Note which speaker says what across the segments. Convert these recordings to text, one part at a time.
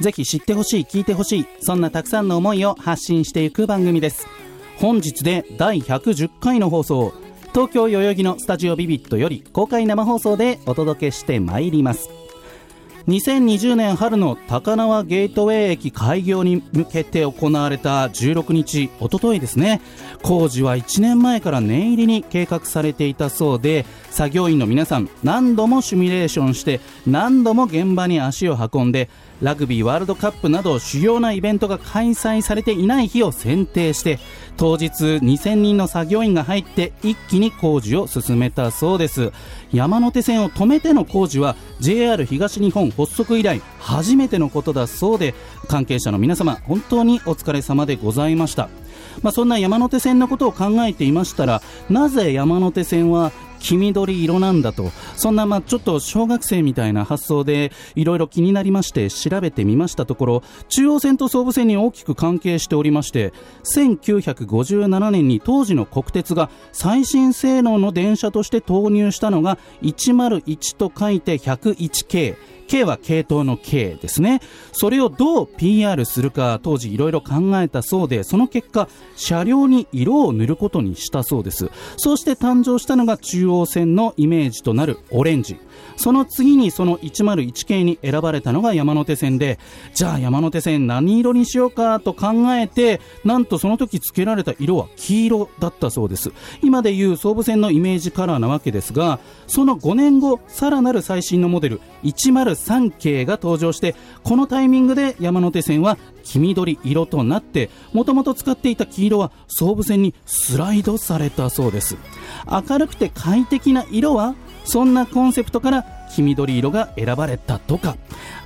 Speaker 1: ぜひ知ってほしい聞いてほしいそんなたくさんの思いを発信していく番組です。本日で第110回の放送。東京代々木のスタジオビビットより公開生放送でお届けしてまいります。2020年春の高輪ゲートウェイ駅開業に向けて行われた16日、おとといですね、工事は1年前から念入りに計画されていたそうで、作業員の皆さん何度もシミュレーションして何度も現場に足を運んでラグビーワールドカップなど主要なイベントが開催されていない日を選定して当日2000人の作業員が入って一気に工事を進めたそうです。山手線を止めての工事は JR 東日本発足以来初めてのことだそうで関係者の皆様本当にお疲れ様でございました。まあ、そんな山手線のことを考えていましたらなぜ山手線は黄緑色なんだと、そんなまあちょっと小学生みたいな発想でいろいろ気になりまして調べてみましたところ、中央線と総武線に大きく関係しておりまして、1957年に当時の国鉄が最新性能の電車として投入したのが101と書いて101系。K は系統の K ですね。それをどう PR するか当時いろいろ考えたそうで、その結果、車両に色を塗ることにしたそうです。そして誕生したのが中央線のイメージとなるオレンジ。その次にその101系に選ばれたのが山手線で、じゃあ山手線何色にしようかと考えて、なんとその時付けられた色は黄色だったそうです。今でいう総武線のイメージカラーなわけですが、その5年後、さらなる最新のモデル103系が登場して、このタイミングで山手線は黄緑色となって、もともと使っていた黄色は総武線にスライドされたそうです。明るくて快適な色はそんなコンセプトから黄緑色が選ばれたとか。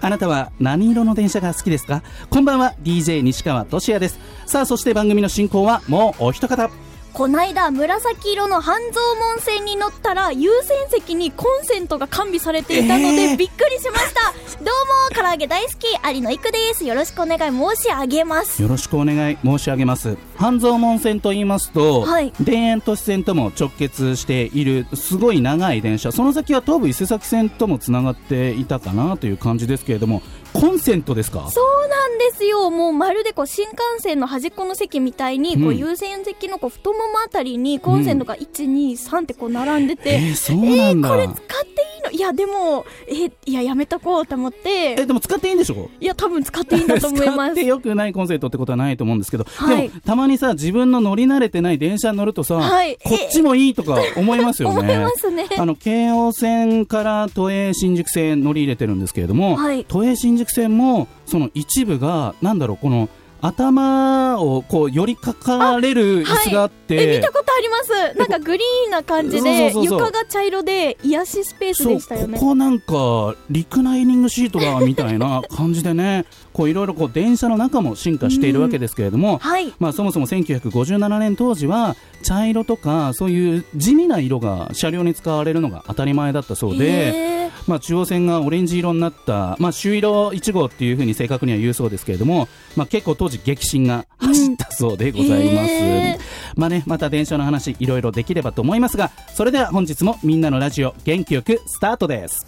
Speaker 1: あなたは何色の電車が好きですか？こんばんは DJ 西川俊也です。さあそして番組の進行はもうお一方。
Speaker 2: こないだ紫色の半蔵門線に乗ったら優先席にコンセントが完備されていたので、
Speaker 1: えー。
Speaker 2: びっくりしました。どうも唐揚げ大好き有野育です。よろしくお願い申し上げます。
Speaker 1: よろしくお願い申し上げます。半蔵門線と言いますと、
Speaker 2: はい。
Speaker 1: 田園都市線とも直結しているすごい長い電車。その先は東武伊勢崎線ともつながっていたかなという感じですけれどもコンセントですか？
Speaker 2: そうなんですよ。もうまるでこう新幹線の端っこの席みたいに、こ
Speaker 1: う
Speaker 2: うん優先席のこう太ももあたりにコンセントが123ってこう並んでて、
Speaker 1: えー、そうなんだ、
Speaker 2: これ使っていいの？いやでもえいややめとこうと思って。
Speaker 1: えでも使っていいんでしょ？
Speaker 2: いや多分使っていいんだと思いま
Speaker 1: 使っ
Speaker 2: す
Speaker 1: てよくないコンセントってことはないと思うんですけど、
Speaker 2: はい。
Speaker 1: でもたまにさ自分の乗り慣れてない電車に乗るとさ、
Speaker 2: はい。
Speaker 1: こっちもいいとか思いますよね。
Speaker 2: 思いますね。
Speaker 1: あの京王線から都営新宿線乗り入れてるんですけれども、
Speaker 2: はい。
Speaker 1: 都営新宿線もその一部がなんだろうこの頭をこう寄りかかれる椅子があって、
Speaker 2: え見たことあります。なんかグリーンな感じで床が茶色で癒しスペースでしたよね。
Speaker 1: ここなんかリクライニングシートだみたいな感じでね こういろいろこう電車の中も進化しているわけですけれども、
Speaker 2: はい。
Speaker 1: まあ、そもそも1957年当時は茶色とかそういう地味な色が車両に使われるのが当たり前だったそうで、まあ、中央線がオレンジ色になった、まあ、朱色1号っていうふうに正確には言うそうですけれども、まあ、結構当時激震が走ったそうでございます、
Speaker 2: へー
Speaker 1: まあね、また電車の話いろいろできればと思いますがそれでは本日もみんなのラジオ元気よくスタートです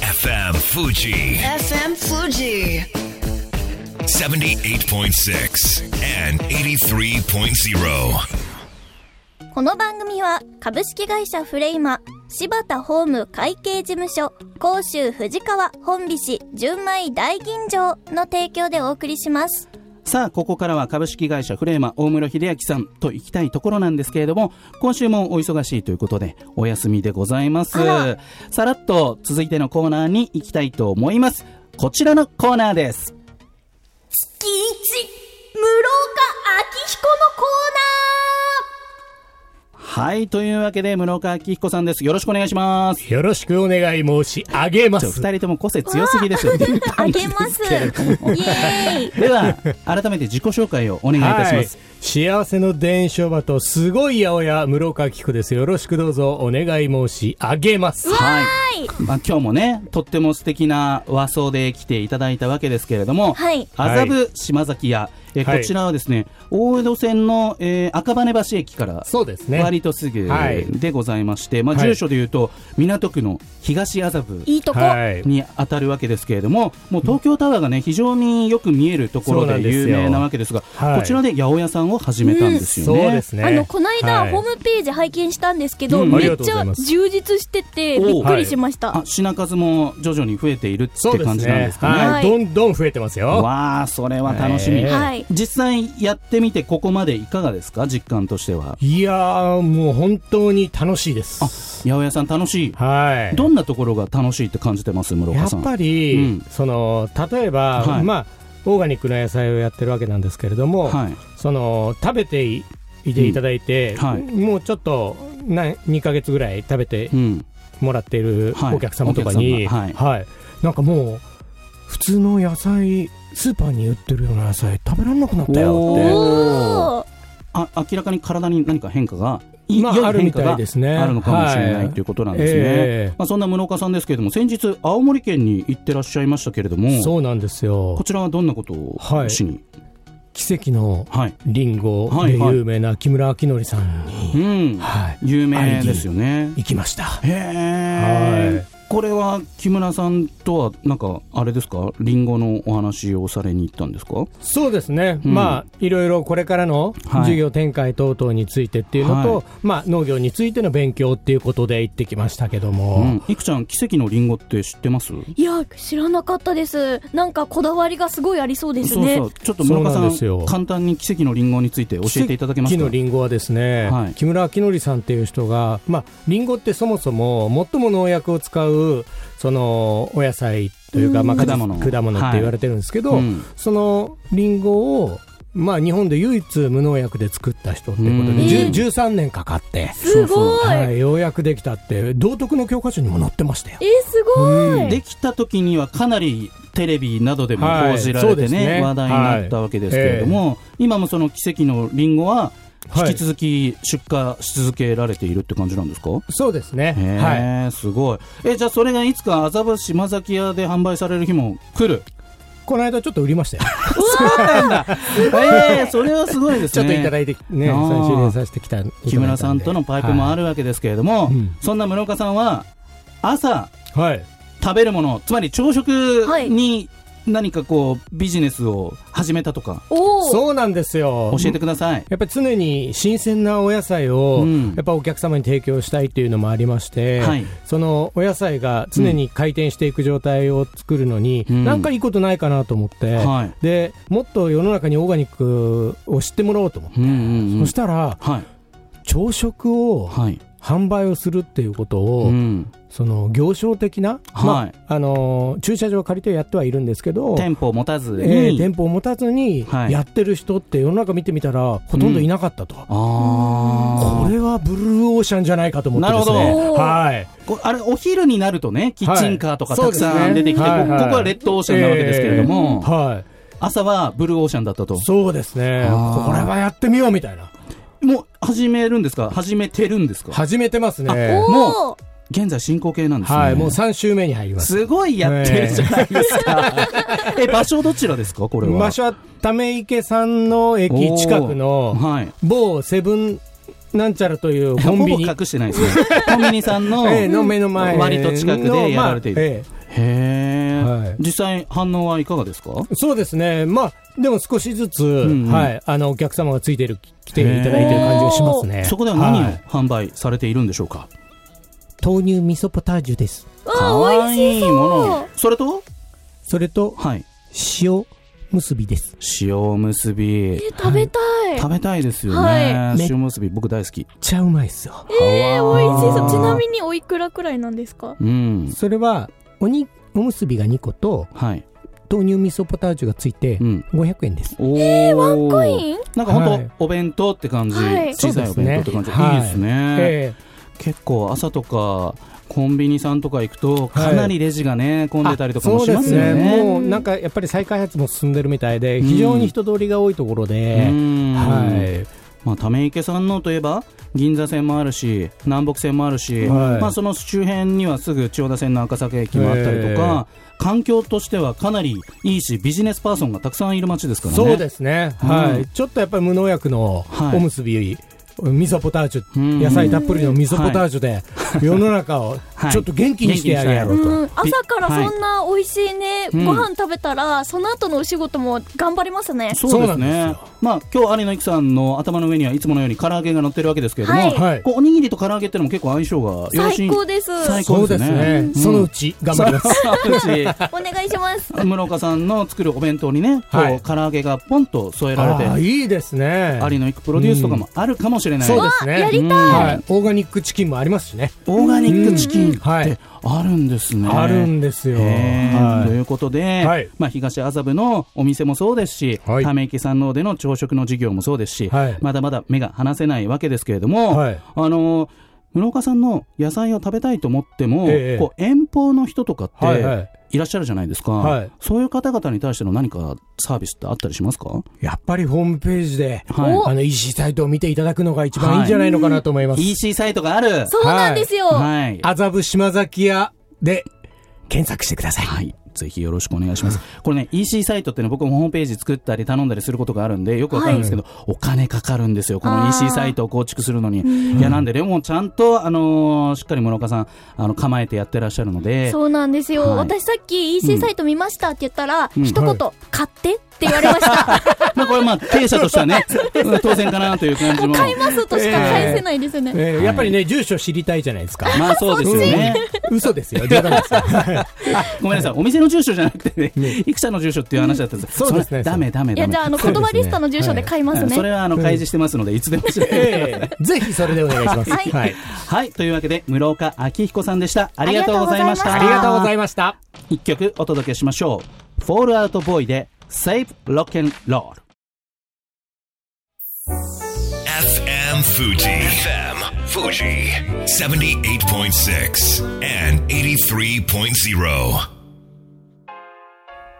Speaker 3: FM Fuji
Speaker 4: FM Fuji.
Speaker 3: 78.6 and 83.0.
Speaker 2: この番組は株式会社フレイマ柴田ホーム会計事務所甲州藤川本菱純米大吟醸の提供でお送りします
Speaker 1: さあここからは株式会社フレーマ大室秀明さんと行きたいところなんですけれども今週もお忙しいということでお休みでございます。さらっと続いてのコーナーに行きたいと思います。こちらのコーナーです。
Speaker 2: 月一室岡明彦のコーナー
Speaker 1: はい。というわけで、室岡明彦さんです。よろしくお願いします。
Speaker 5: よろしくお願い申し上げます。
Speaker 1: 二人とも個性強すぎですよ。
Speaker 2: あげます。イエーイ。
Speaker 1: では、改めて自己紹介をお願いいたします。
Speaker 5: 幸せの伝承場とすごい八百屋室岡紀子です。よろしくどうぞお願い申し上げます。
Speaker 1: はい。まあ、今日もね、とっても素敵な和装で来ていただいたわけですけれども、
Speaker 2: はい
Speaker 1: 麻布島崎屋、え
Speaker 5: はい
Speaker 1: こちらはですね、大江戸線の、えー赤羽橋駅から
Speaker 5: そうですね。
Speaker 1: 割とすぐ
Speaker 5: はい
Speaker 1: でございまして、まあ、
Speaker 5: はい
Speaker 1: 住所でいうと、港区の東麻布
Speaker 2: いいとこ。
Speaker 5: はい。
Speaker 1: に当たるわけですけれども、もう東京タワーがね、非常によく見えるところで有名なわけですが、
Speaker 5: はい
Speaker 1: こちらで八百屋さんを始めたんですよ
Speaker 5: そう
Speaker 1: ね。
Speaker 5: ですね。
Speaker 2: あの、この間、
Speaker 5: はい
Speaker 2: ホームページ拝見したんですけど、めっちゃ充実してて、びっくりしました。
Speaker 1: あ品数も徐々に増えているって感じ。なんですかね。
Speaker 5: は。
Speaker 2: はいい
Speaker 5: どんどん増えてますよ。
Speaker 1: わあ、それは楽しみ。
Speaker 5: えー
Speaker 2: はい。
Speaker 1: 実際やってみてここまでいかがですか？実感としては。
Speaker 5: いやー、もう本当に楽しいです。
Speaker 1: 八百屋さん楽しい。
Speaker 5: はい。
Speaker 1: どんなところが楽しいって感じてます？室
Speaker 5: や
Speaker 1: 岡さん。
Speaker 5: っぱり、
Speaker 1: うん
Speaker 5: その例えば、
Speaker 1: はい
Speaker 5: まあオーガニックな野菜をやってるわけなんですけれども、
Speaker 1: はい。
Speaker 5: その食べていいていただいて、
Speaker 1: うんはい
Speaker 5: もうちょっとな2ヶ月ぐらい食べて
Speaker 1: うん。
Speaker 5: もらっている
Speaker 1: はい
Speaker 5: お客様とかに、
Speaker 1: お客様
Speaker 5: はいなんかもう普通の野菜スーパーに売ってるような野菜食べられなくなったよって。
Speaker 1: あ、明らかに体に何か変化が、い
Speaker 5: まあ、あるみたいですね。
Speaker 1: あるのかもしれない
Speaker 5: は
Speaker 1: ということなんですね。
Speaker 5: え
Speaker 1: まあ、そんな室岡さんですけれども、先日、青森県に行ってらっしゃいましたけれども
Speaker 5: え、そうなんですよ
Speaker 1: こ。ちらはどんなことを
Speaker 5: はい
Speaker 1: しに、
Speaker 5: 奇跡の
Speaker 1: はい、
Speaker 5: リンゴで有名な木村明則さんに、
Speaker 1: うん、
Speaker 5: はい、
Speaker 1: 有名ですよね。
Speaker 5: 行きました。
Speaker 1: へえ、
Speaker 5: はい
Speaker 1: これは木村さんとは、なんか、あれですか、リンゴのお話をされに行ったんですか？
Speaker 5: そうですね、
Speaker 1: うん。
Speaker 5: まあいろいろこれからの
Speaker 1: はい。
Speaker 5: 事業展開等々についてっていうのと、
Speaker 1: はい。
Speaker 5: まあ農業についての勉強っていうことで行ってきましたけども、
Speaker 1: うん。いくちゃん、奇跡のリンゴって知ってます？
Speaker 2: いや、知らなかったです。なんかこだわりがすごいありそうですね。
Speaker 1: そうそう。ちょっと室岡
Speaker 5: そうなんですよ。
Speaker 1: さん、簡単に奇跡のリンゴについて教えていただけます
Speaker 5: 木
Speaker 1: か
Speaker 5: のリンゴはですね、
Speaker 1: はい。
Speaker 5: 木村明則さんっていう人が、まあ、リンゴってそもそも最も農薬を使うそのお野菜というか、
Speaker 2: うん。
Speaker 5: まあ、果
Speaker 1: 果物。
Speaker 5: 果物って言われてるんですけど、
Speaker 1: うん。
Speaker 5: そのリンゴを、まあ、日本で唯一無農薬で作った人っていうことで、
Speaker 1: うん。
Speaker 5: じゅ13年かかって、
Speaker 2: すごい。
Speaker 5: はい、ようやくできたって。道徳の教科書にも載ってましたよ。
Speaker 2: えー、すごい。
Speaker 1: できた時にはかなりテレビなどでも
Speaker 5: はい
Speaker 1: 報じられてね,、
Speaker 5: そうですね。
Speaker 1: 話題になったわけですけれども、今もその奇跡のリンゴは
Speaker 5: はい
Speaker 1: 引き続き出荷し続けられているって感じなんですか、
Speaker 5: そうですね。
Speaker 1: へ
Speaker 5: はい。
Speaker 1: え、すごい。え、じゃあそれがいつか麻布島崎屋で販売される日も来る？
Speaker 5: この間ちょっと売りましたよ。
Speaker 1: ええそれはすごいですね。
Speaker 5: ちょっといただいて、ね、
Speaker 1: あー
Speaker 5: 最終連させてきた。
Speaker 1: 木村さんとのパイプもあ
Speaker 5: る。
Speaker 1: るわけですけれども、
Speaker 5: うん
Speaker 1: そんな室岡さんは朝
Speaker 5: はい。
Speaker 1: 食べるもの、つまり朝食
Speaker 2: はい
Speaker 1: に何かこうビジネスを始めたとか。
Speaker 5: そうなんですよ。
Speaker 1: 教えてください。
Speaker 5: やっぱり常に新鮮なお野菜を、
Speaker 1: うん
Speaker 5: やっぱお客様に提供したいっていうのもありまして、
Speaker 1: はい
Speaker 5: そのお野菜が常に回転していく状態を作るのに、
Speaker 1: うん
Speaker 5: なんかいいことないかなと思って、
Speaker 1: はい。
Speaker 5: でもっと世の中にオーガニックを知ってもらおうと思って、
Speaker 1: うんうんうん
Speaker 5: そしたら
Speaker 1: はい。
Speaker 5: 朝食を
Speaker 1: はい。
Speaker 5: 販売をするっていうことを、
Speaker 1: うん。
Speaker 5: その行商的な、
Speaker 1: はい。
Speaker 5: まああの駐車場を借りてやってはいるんですけど、
Speaker 1: 店舗を持たずに。
Speaker 5: えー店舗を持たずに
Speaker 1: はい。
Speaker 5: やってる人って世の中見てみたらほとんどいなかったと、
Speaker 1: ああ。
Speaker 5: これはブルーオーシャンじゃないかと思ってです
Speaker 1: な
Speaker 5: ね
Speaker 2: るほど。
Speaker 5: はい。
Speaker 1: こあれ、お昼になるとね、キッチンカーとか
Speaker 5: はい
Speaker 1: たくさん出てきて、
Speaker 5: はい。はい
Speaker 1: こここはレッドオーシャンなわけですけれども、
Speaker 5: えーはい。
Speaker 1: 朝はブルーオーシャンだったと。
Speaker 5: そうですね。これはやってみようみたいな
Speaker 1: もう始めるんですか？始めてるんですか？
Speaker 5: 始めてますね
Speaker 2: おー。
Speaker 1: 現在進行形なんですね。
Speaker 5: はいもう3週目に入ります
Speaker 1: すごいやってるじゃないですか。え、場所どちらですか？これは。
Speaker 5: 場所はため池さんの駅近くの
Speaker 1: はい。
Speaker 5: 某セブンなんちゃらというコンビニ
Speaker 1: ほぼ隠してないですね。コンビニさんの、
Speaker 5: えーの目の前の
Speaker 1: 割と近くでやられている。
Speaker 5: まあえ
Speaker 1: へえ、
Speaker 5: はい。
Speaker 1: 実際反応はいかがですか？
Speaker 5: えそうですね。まあでも少しずつ、
Speaker 1: んうん。
Speaker 5: はい、あのお客様がついてる来ていただいてる感じがしますね。
Speaker 1: そこでは何を
Speaker 5: はい
Speaker 1: 販売されているんでしょうか、
Speaker 5: 豆乳味噌ポタージュです。
Speaker 1: かわいいもの。それと？
Speaker 5: それと
Speaker 1: はい。
Speaker 5: 塩結びです。
Speaker 1: 塩結び。
Speaker 2: 食べたい。
Speaker 1: 食べたいですよね。
Speaker 2: はい。
Speaker 1: 塩結び僕大好き。
Speaker 5: ちゃうまいっすよ。
Speaker 2: えー、美味しそう。ちなみにおいくらくらいなんですか？
Speaker 1: うん。
Speaker 5: それはおにおむすびが2個と
Speaker 1: はい。
Speaker 5: 豆乳味噌ポタージュがついて
Speaker 1: うん。
Speaker 5: 500円です。
Speaker 1: おー。
Speaker 2: ワンコイン？
Speaker 1: なんか本当、
Speaker 5: はい。
Speaker 1: お弁当って感じ、
Speaker 2: はい。
Speaker 1: 小さいお弁当って感じ、
Speaker 5: そうですね。
Speaker 1: いいですね、
Speaker 5: え
Speaker 1: 結構朝とかコンビニさんとか行くと
Speaker 5: はい。
Speaker 1: かなりレジがね、混んでたりとかも
Speaker 5: そうで
Speaker 1: します
Speaker 5: ね。
Speaker 1: ね。
Speaker 5: もうなんかやっぱり再開発も進んでるみたいで、非常に人通りが多いところで、
Speaker 1: うん。
Speaker 5: はい。
Speaker 1: まあ、ため池山王といえば銀座線もあるし南北線もあるし、
Speaker 5: はい。
Speaker 1: まあ、その周辺にはすぐ千代田線の赤坂駅もあったりとか、環境としてはかなりいいしビジネスパーソンがたくさんいる街ですからね。
Speaker 5: そうですね。は
Speaker 1: うん。
Speaker 5: い。ちょっとやっぱり無農薬の
Speaker 1: はい。
Speaker 5: おむすび、味噌ポタージュ、
Speaker 1: うん。
Speaker 5: 野菜たっぷりの味噌ポタージュで、世の中をちょっと元気にしてやるやろうと。
Speaker 2: うん、朝からそんな美味しいね、
Speaker 1: うん
Speaker 2: ご飯食べたら、その後のお仕事も頑張りますね。
Speaker 1: そうですね。まあ今日有野育さんの頭の上にはいつものように唐揚げが乗ってるわけですけれども、
Speaker 2: はい
Speaker 5: はい
Speaker 1: こうおにぎりと唐揚げってのも結構相性がよろしい
Speaker 2: 最高です。
Speaker 1: 最高ですす
Speaker 5: ね
Speaker 1: ね。。
Speaker 5: そのうち頑張ります。
Speaker 2: お願いします。
Speaker 1: 室岡さんの作るお弁当にね、こう
Speaker 5: はい
Speaker 1: 唐揚げがポンと添えられ
Speaker 5: ああ、
Speaker 1: て、
Speaker 5: いいですね。
Speaker 1: 有野育プロデュースとかもあるかもしれない。
Speaker 5: そうですね。
Speaker 2: やりたい
Speaker 1: うん
Speaker 5: はい。オーガニックチキンもありますしね。
Speaker 1: オーガニックチキンってあるんですね。
Speaker 5: あるんですよ。
Speaker 1: ということで、
Speaker 5: はい。
Speaker 1: まあ、東麻布のお店もそうですし、
Speaker 5: はい。
Speaker 1: ため池山王での朝食の事業もそうですし、
Speaker 5: はい。
Speaker 1: まだまだ目が離せないわけですけれども、
Speaker 5: はい。
Speaker 1: あのー室岡さんの野菜を食べたいと思っても、
Speaker 5: ええ。
Speaker 1: こう遠方の人とかって、いらっしゃるじゃないですか、
Speaker 5: はい
Speaker 1: そういう方々に対しての何かサービスってあったりしますか？
Speaker 5: やっぱりホームページで、
Speaker 1: はい
Speaker 5: あの EC サイトを見ていただくのが一番いいんじゃないのかなと思います。
Speaker 1: EC サイトがある
Speaker 2: そうなんですよ。
Speaker 1: はい、
Speaker 5: 麻布島崎屋で検索してください。
Speaker 1: はい。ぜひよろしくお願いします。これね、EC サイトってね、僕もホームページ作ったり頼んだりすることがあるんで、よくわかるんですけど、お金かかるんですよ。この EC サイトを構築するのに。いや、なんで、でもちゃんと、あのーしっかり諸岡さん、あの、構えてやってらっしゃるので、
Speaker 2: そうなんですよ。
Speaker 1: はい
Speaker 2: 私さっき EC サイト見ましたって言ったら、
Speaker 1: うん
Speaker 2: 一言、
Speaker 5: は
Speaker 2: 買ってって言われました。
Speaker 1: まあこれまあ、経営者としてはね、当然かなという感じも。
Speaker 2: 買いますとしか返せないですね。
Speaker 5: えーやっぱりね、住所知りたいじゃないですか。
Speaker 1: まあそうですよね。
Speaker 5: 嘘ですよ、冗談です
Speaker 1: ごめんなさい。お店の住所じゃなくてね、いくちゃんの住所っていう話だったんです
Speaker 5: そうですね
Speaker 1: れダメダメ
Speaker 2: いや。じゃあ、あの、言葉リストの住所で買いますね。
Speaker 1: それはあの、開示してますので、いつでも知
Speaker 5: ぜひそれでお願いします。
Speaker 2: はい
Speaker 5: はい。
Speaker 1: はい。というわけで、室岡明彦さんでした。ありがとうございました。
Speaker 5: ありがとうございました。
Speaker 1: 一曲お届けしましょう。フォールアウトボーイで Save Rock and Roll。
Speaker 3: FM Fuji. FM Fuji. 78.6 and 83.0.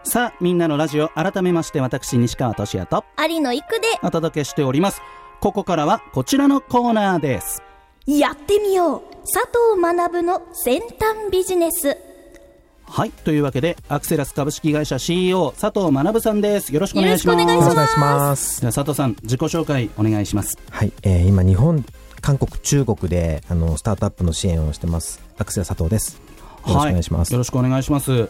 Speaker 1: さあ、みんなのラジオ、改めまして私、西川俊也と
Speaker 2: 有野行くで、
Speaker 1: お届けしております。ここからはこちらのコーナーです。
Speaker 2: やってみよう佐藤学の先端ビジネス。
Speaker 1: はい。というわけで、アクセラス株式会社 CEO 佐藤学さんです。よろしくお願いします。
Speaker 2: よろしくお願いします。
Speaker 1: じゃあ佐藤さん、自己紹介お願いします。
Speaker 6: はい、えー今日本、韓国、中国であのスタートアップの支援をしてます。アクセラ佐藤です。よろしくお願いします。
Speaker 1: よろしくお願いします。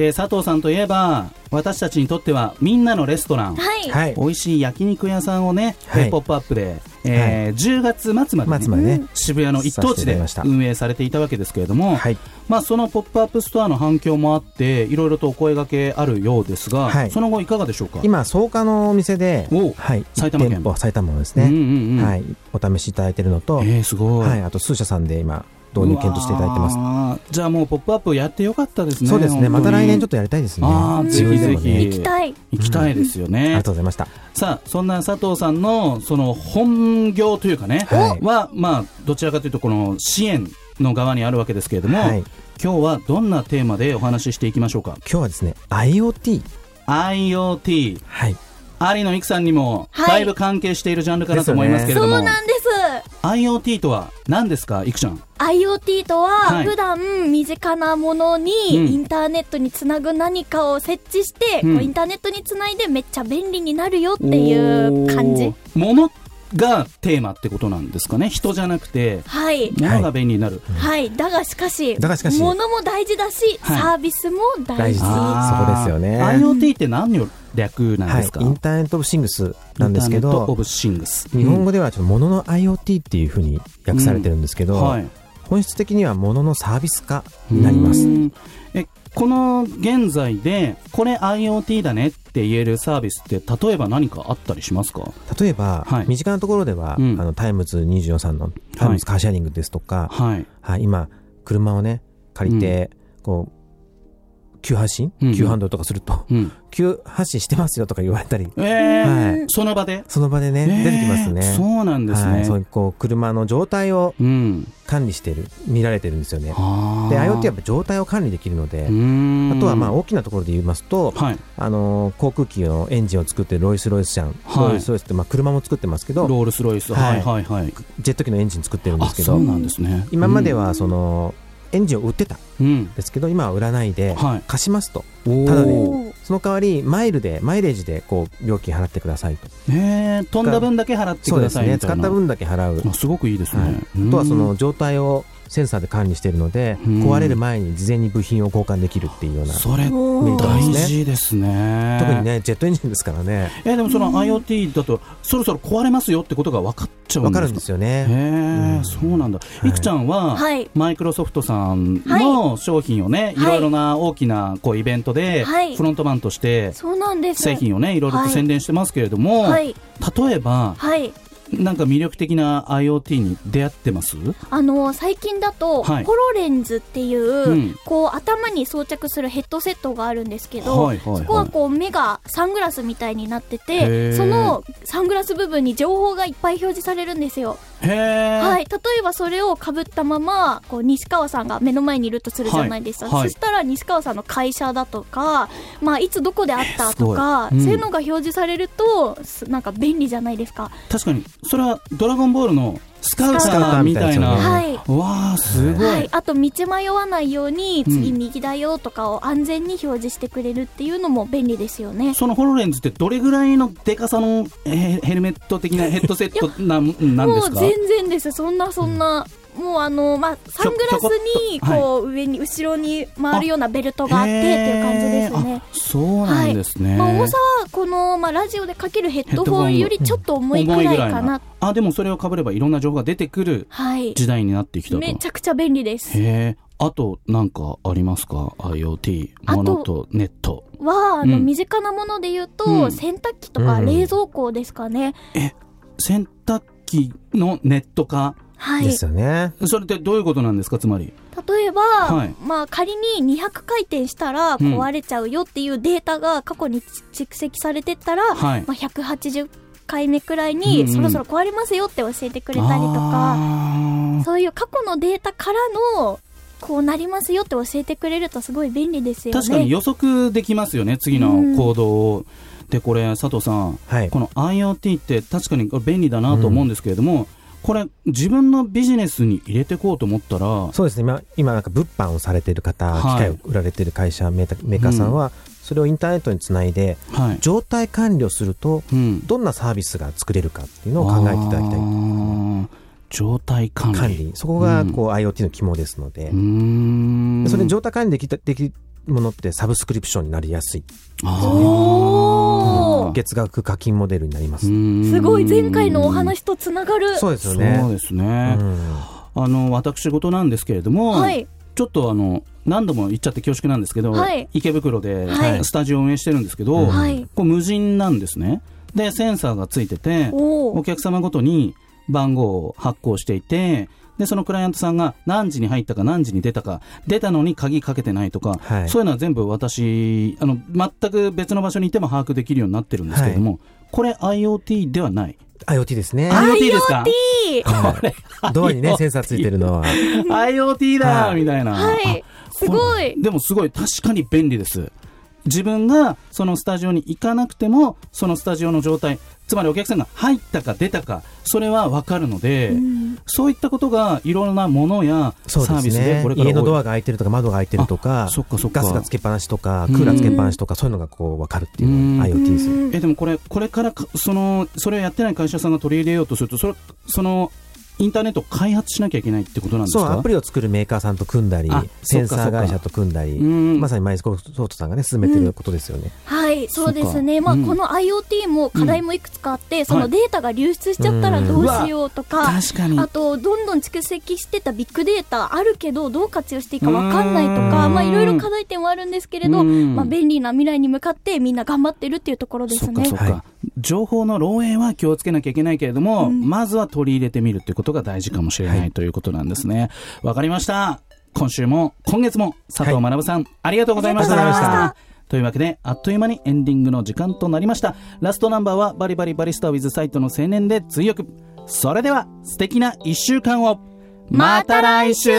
Speaker 1: えー佐藤さんといえば、私たちにとってはみんなのレストラン。
Speaker 2: はい。
Speaker 6: はい、
Speaker 1: 美味しい焼肉屋さんをね、
Speaker 6: はい。
Speaker 1: えーポップアップで、えー10月末まで,、
Speaker 6: 末までね。
Speaker 1: 渋谷の一等地で運営されていたわけですけれども、
Speaker 6: はい、
Speaker 1: まあ、そのポップアップストアの反響もあっていろいろとお声掛けあるようですが、
Speaker 6: はい。
Speaker 1: その後いかがでしょうか？
Speaker 6: 今、草加のお店で、
Speaker 1: お
Speaker 6: はい、
Speaker 1: 埼玉県。
Speaker 6: 一店舗埼玉のです
Speaker 1: うんう
Speaker 6: ね、
Speaker 1: んうん。
Speaker 6: はい、お試しいただいてるのと、
Speaker 1: えー、すごい、
Speaker 6: はい、あと数社さんで今、導入検討していただいてます。
Speaker 1: じゃあもうポップアップやってよかったですね
Speaker 6: そうですね、また来年ちょっ
Speaker 1: と
Speaker 6: とやりたいですね。
Speaker 1: あぜひぜひ
Speaker 6: ね。
Speaker 2: 行きたい。
Speaker 1: 行きたいですよ
Speaker 6: あり
Speaker 1: ね、
Speaker 6: がとうございました。
Speaker 1: さあそんな佐藤さんのその本業というかね、
Speaker 6: はい
Speaker 1: はまあどちらかというとこの支援の側にあるわけですけれども、
Speaker 6: はい、
Speaker 1: 今日はどんなテーマでお話ししていきましょうか？
Speaker 6: 今日はですね、IoT。
Speaker 1: IoT
Speaker 6: はい、
Speaker 1: 有野育さんにも
Speaker 2: はい
Speaker 1: だいぶ関係しているジャンルかなと思いますけれども、
Speaker 2: そうなんです。
Speaker 1: IoT とは何ですかいくちゃん
Speaker 2: ？IoT とは、
Speaker 1: はい。
Speaker 2: 普段身近なものに、
Speaker 1: うん。
Speaker 2: インターネットにつなぐ何かを設置して、
Speaker 1: うん。
Speaker 2: インターネットにつないでめっちゃ便利になるよっていう感じ。
Speaker 1: おー。ものがテーマってことなんですかね。人じゃなくて
Speaker 2: はい。
Speaker 1: ものが便利になる、
Speaker 2: はい。だがしかし、
Speaker 6: だがしかし。
Speaker 2: 物も大事だし、
Speaker 1: はい。
Speaker 2: サービスも大事。
Speaker 6: 大そこですよね。
Speaker 1: IoT って何の略なん
Speaker 6: はい
Speaker 1: ですか、、
Speaker 6: インターネットオブシングスなんですけど、日本語ではちょっと物の IoT っていうふうに訳されてるんですけど、
Speaker 1: はい
Speaker 6: 本質的には物のサービス化になります。
Speaker 1: うん。えこの現在でこれ IoT だねって言えるサービスって例えば何かあったりしますか？
Speaker 6: 例えば、
Speaker 1: はい。
Speaker 6: 身近なところでは、
Speaker 1: うん。
Speaker 6: あのタイムズ24さんのタイムズカーシェアリングですとか、
Speaker 1: はい。
Speaker 6: はい。今、車をね、借りて、こう、急発進、
Speaker 1: うんうん
Speaker 6: 急ハンドルとかすると、
Speaker 1: うん。
Speaker 6: 急発進してますよとか言われたり、
Speaker 1: えー
Speaker 6: はい
Speaker 1: その場で？
Speaker 6: その場でね、
Speaker 1: えー
Speaker 6: 出てきますね。
Speaker 1: そうなんですね。
Speaker 6: はい、そういうこう車の状態を
Speaker 1: うん。
Speaker 6: 管理してる、見られてるんですよね。で、IoT はやっぱ状態を管理できるので、あとはまあ大きなところで言いますと、
Speaker 1: はい。
Speaker 6: あのー航空機のエンジンを作ってるロイス・ロイス社、
Speaker 1: はい
Speaker 6: ロイス・ロイスってまあ車も作ってますけど、
Speaker 1: ロールスロイス。
Speaker 6: は
Speaker 1: はいいはいはい。
Speaker 6: ジェット機のエンジン作ってるんで
Speaker 1: あ、
Speaker 6: すけど、
Speaker 1: そうなんですね。
Speaker 6: 今まではその、エンジンを売ってたん
Speaker 1: うん。
Speaker 6: ですけど、今は売らないで、
Speaker 1: はい。
Speaker 6: 貸しますと。
Speaker 1: お
Speaker 6: ただで
Speaker 1: ー
Speaker 6: その代わり、マイルで、マイレージでこう料金払ってくださいと。
Speaker 1: えー、飛んだ分だけ払ってくだ
Speaker 6: そうですね。使った分だけ払う。
Speaker 1: あすごくいいですね。
Speaker 6: あとはその状態をセンサーで管理しているので、
Speaker 1: うん
Speaker 6: 壊れる前に事前に部品を交換できるっていうような。
Speaker 1: それ大事ですね。
Speaker 6: 特に。ね、ジェットエンジンですからね、
Speaker 1: えーでもその IoT だと、そろそろ壊れますよってことが分かっちゃうんですか？
Speaker 6: わかるんですよ
Speaker 1: へ
Speaker 6: ね。
Speaker 1: え、
Speaker 6: うん
Speaker 1: そうなんだ。
Speaker 6: い
Speaker 1: いくちゃんは、
Speaker 2: はい
Speaker 1: マイクロソフトさんの商品をね、い、
Speaker 2: はい
Speaker 1: ろいろな大きなこうイベントで、
Speaker 2: はい
Speaker 1: フロントマンとして、
Speaker 2: そうなんです。
Speaker 1: 製品をね、いろいろと
Speaker 2: はい
Speaker 1: 宣伝してますけれども、
Speaker 2: はい。
Speaker 1: 例えば、
Speaker 2: はい。
Speaker 1: なんか魅力的な IoT に出会ってます？
Speaker 2: あの、最近だと、
Speaker 1: はい。
Speaker 2: ホロレンズっていう、
Speaker 1: うん。
Speaker 2: こう、頭に装着するヘッドセットがあるんですけど、
Speaker 1: はいはいはい。
Speaker 2: そこはこう、目がサングラスみたいになって
Speaker 1: へ
Speaker 2: て、
Speaker 1: ー。
Speaker 2: そのサングラス部分に情報がいっぱい表示されるんですよ。はい。例えばそれを被ったまま、こう、西川さんが目の前にいるとするじゃないですか。
Speaker 1: はいはい
Speaker 2: そしたら、西川さんの会社だとか、まあ、いつどこで会ったとか、
Speaker 1: うん
Speaker 2: そういうのが表示されると、すなんか便利じゃないですか。
Speaker 1: 確かに、それはドラゴンボールのスカウターみたいな。
Speaker 2: はい。
Speaker 1: わあ、すごい。
Speaker 2: はい、あと道迷わないように
Speaker 1: うん
Speaker 2: 次右だよとかを安全に表示してくれるっていうのも便利ですよね。
Speaker 1: そのホロレンズってどれぐらいのデカさのえヘルメット的な ヘッドセットななんですか？
Speaker 2: もう全然です。そんなそんな、もうあの、まあ、サングラスに
Speaker 1: こ
Speaker 2: う上に後ろに回るようなベルトがあってっていう感じですね。
Speaker 1: そうなんですね。
Speaker 2: まあ、重さはこの、まあ、ラジオでかけるヘッドフォンよりちょっと重いくらいかな。
Speaker 1: あ、でもそれを被ればいろんな情報が出てくる
Speaker 2: はい。
Speaker 1: 時代になってきたと。
Speaker 2: めちゃくちゃ便利です。
Speaker 1: へえ。あと、なんかありますか ?IoT、ものとネット。
Speaker 2: は、あの、
Speaker 1: うん
Speaker 2: 身近なもので言うと、
Speaker 1: うん
Speaker 2: 洗濯機とか
Speaker 6: うん
Speaker 2: 冷蔵庫ですかね。
Speaker 1: 洗濯機のネット化。
Speaker 2: はい。
Speaker 6: ですよね。
Speaker 1: それってどういうことなんですか？つまり。
Speaker 2: 例えば、
Speaker 1: はい
Speaker 2: まあ仮に200回転したら
Speaker 1: うん
Speaker 2: 壊れちゃうよっていうデータが過去に蓄積されてったら、
Speaker 1: はい
Speaker 2: まあ、180回目くらい
Speaker 1: うんう
Speaker 2: に
Speaker 1: ん
Speaker 2: そろそろ壊れますよって教えてくれたりとか、そういう過去のデータからのこうなりますよって教えてくれるとすごい便利ですよね。
Speaker 1: 確かに予測できますよね、次の行動を。で、これ、佐藤さん、
Speaker 6: はい
Speaker 1: この IoT って確かに便利だなと思うんですけれども、これ、自分のビジネスに入れていこうと思ったら、
Speaker 6: そうですね。今、今なんか物販をされている方、
Speaker 1: はい
Speaker 6: 機械を売られている会社、メータメーカーさんは、それをインターネットにつないで、
Speaker 1: はい。
Speaker 6: 状態管理をすると、
Speaker 1: うん。
Speaker 6: どんなサービスが作れるかっていうのを考えていただきたい。
Speaker 1: 状態管理。
Speaker 6: 管理。そこが、こう、IoT の肝ですのでそれで状態管理できた、できるものってサブスクリプションになりやすい。月額課金モデルになります。
Speaker 1: ー
Speaker 2: すごい前回のお話とつながる。
Speaker 6: そうですよ
Speaker 1: そう
Speaker 6: ね。
Speaker 1: ですね。
Speaker 6: うん
Speaker 1: あの、私事なんですけれども、
Speaker 2: はい。
Speaker 1: ちょっとあの、何度も言っちゃって恐縮なんですけど、
Speaker 2: はい
Speaker 1: 池袋で、
Speaker 2: はい
Speaker 1: スタジオを運営してるんですけど、
Speaker 2: はい
Speaker 1: こう無人なんですね。で、センサーがついてて、
Speaker 2: お
Speaker 1: 客様ごとに番号を発行していて、で、そのクライアントさんが何時に入ったか何時に出たか、出たのに鍵かけてないとか、
Speaker 6: はい
Speaker 1: そういうのは全部私、あの、全く別の場所にいても把握できるようになってるんですけれども、これ IoT ではない。
Speaker 6: IoT ですね。
Speaker 1: IoT ですか？
Speaker 6: はいドアにね、センサーついてるのは。
Speaker 1: IoT だ
Speaker 6: はい
Speaker 1: みたいな。
Speaker 2: はい。すごい。
Speaker 1: でもすごい、確かに便利です。自分がそのスタジオに行かなくても、そのスタジオの状態、つまりお客さんが入ったか出たか、それはわかるので、そういったことがいろんなものやサービス
Speaker 6: で
Speaker 1: これ。から
Speaker 6: 家のドアが開いてるとか窓が開いてるとか
Speaker 1: あそっかそっか。
Speaker 6: ガスがつけっぱなしとか、クーラーつけっぱなしとか、そういうのがこう分かるっていうのが IoT ですよ。
Speaker 1: えでもこれ、これからかその、それをやってない会社さんが取り入れようとすると、それそのインターネットを開発しなきゃいけないってことなんです
Speaker 6: そう、
Speaker 1: か
Speaker 6: アプリを作るメーカーさんと組んだり
Speaker 1: あ、
Speaker 6: センサー会社と組んだり、
Speaker 1: うん。
Speaker 6: まさにマイスコソフトさんがね、進めてることですよね。
Speaker 2: はい、そうですね。まあ、
Speaker 1: うん。
Speaker 2: この IoT も課題もいくつかあって、そのデータが流出しちゃったらどうしようとか、
Speaker 1: 確かに
Speaker 2: あと、どんどん蓄積してたビッグデータあるけど、どう活用していいかわかんないとか、
Speaker 1: うん。
Speaker 2: まあ、いろいろ課題点はあるんですけれど、
Speaker 1: うん。
Speaker 2: まあ、便利な未来に向かってみんな頑張ってるっていうところですね。
Speaker 1: そっかそっ。か、
Speaker 6: はい
Speaker 1: 情報の漏洩は気をつけなきゃいけないけれども、
Speaker 2: うん。
Speaker 1: まずは取り入れてみるっていうことが大事かもしれない、
Speaker 6: はい。
Speaker 1: ということなんですね。わかりました。今週も今月も佐藤学さん、ありがとうございました。
Speaker 2: ありがとうございました。
Speaker 1: というわけであっという間にエンディングの時間となりました。ラストナンバーはバリバリバリスタウィズサイトの青年で追憶。それでは素敵な1週間を。また来週。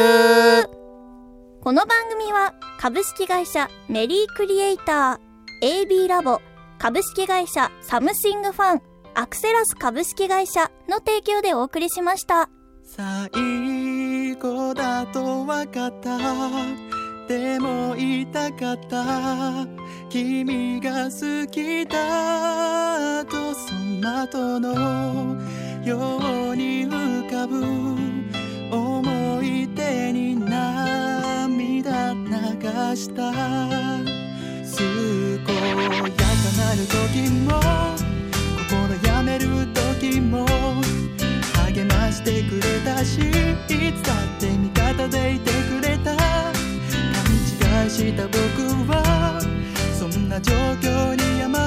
Speaker 2: この番組は株式会社メリークリエイター AB ラボ株式会社サムシングファンアクセラス株式会社の提供でお送りしました。
Speaker 7: 最後だと分かった。でも痛かった。君が好きだとその後のように浮かぶ。思い出に涙流した。健やる時も心やめる時も励ましてくれたしいつだって味方でいてくれた。勘違いした僕はそんな状況に甘